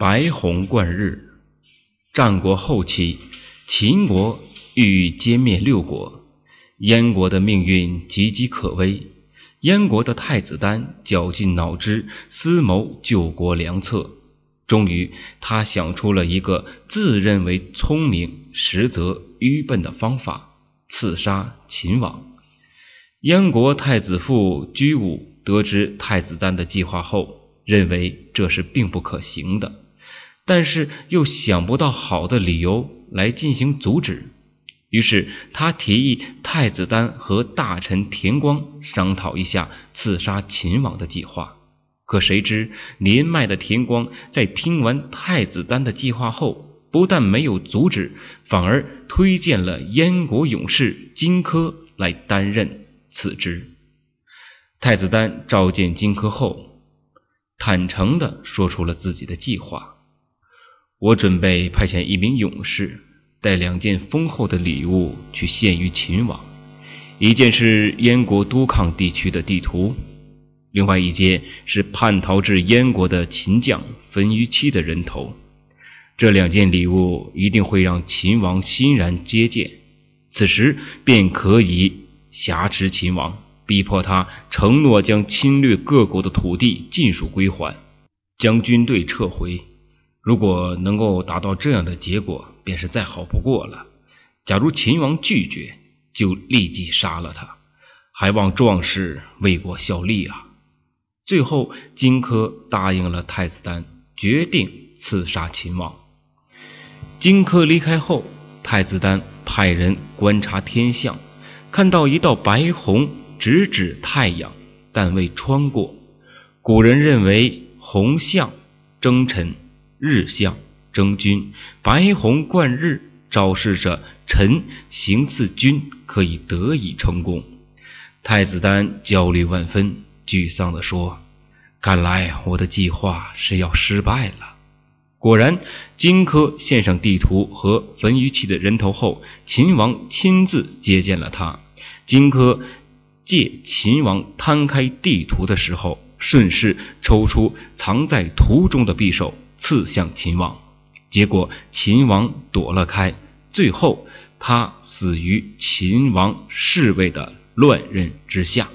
白虹贯日。战国后期，秦国欲歼灭六国，燕国的命运岌岌可危。燕国的太子丹绞尽脑汁，思谋救国良策。终于，他想出了一个自认为聪明，实则愚笨的方法——刺杀秦王。燕国太子父居武得知太子丹的计划后，认为这是并不可行的，但是又想不到好的理由来进行阻止。于是，他提议太子丹和大臣田光商讨一下刺杀秦王的计划。可谁知，年迈的田光在听完太子丹的计划后，不但没有阻止，反而推荐了燕国勇士荆轲来担任此职。太子丹召见荆轲后，坦诚地说出了自己的计划：“我准备派遣一名勇士。”带两件丰厚的礼物去献于秦王，一件是燕国都抗地区的地图，另外一件是叛逃至燕国的秦将焚于期的人头。这两件礼物一定会让秦王欣然接见，此时便可以挟持秦王，逼迫他承诺将侵略各国的土地尽数归还，将军队撤回。如果能够达到这样的结果，便是再好不过了。假如秦王拒绝，就立即杀了他，还望壮士为国效力啊！最后，荆轲答应了太子丹，决定刺杀秦王。荆轲离开后，太子丹派人观察天象，看到一道白虹直指太阳，但未穿过。古人认为红象征臣，日象。征军，白虹贯日，昭示着臣行刺军可以得以成功。太子丹焦虑万分，沮丧地说：“看来我的计划是要失败了。”果然，荆轲献上地图和焚于期的人头后，秦王亲自接见了他。荆轲借秦王摊开地图的时候，顺势抽出藏在图中的匕首，刺向秦王。结果秦王躲了开，最后他死于秦王侍卫的乱刃之下。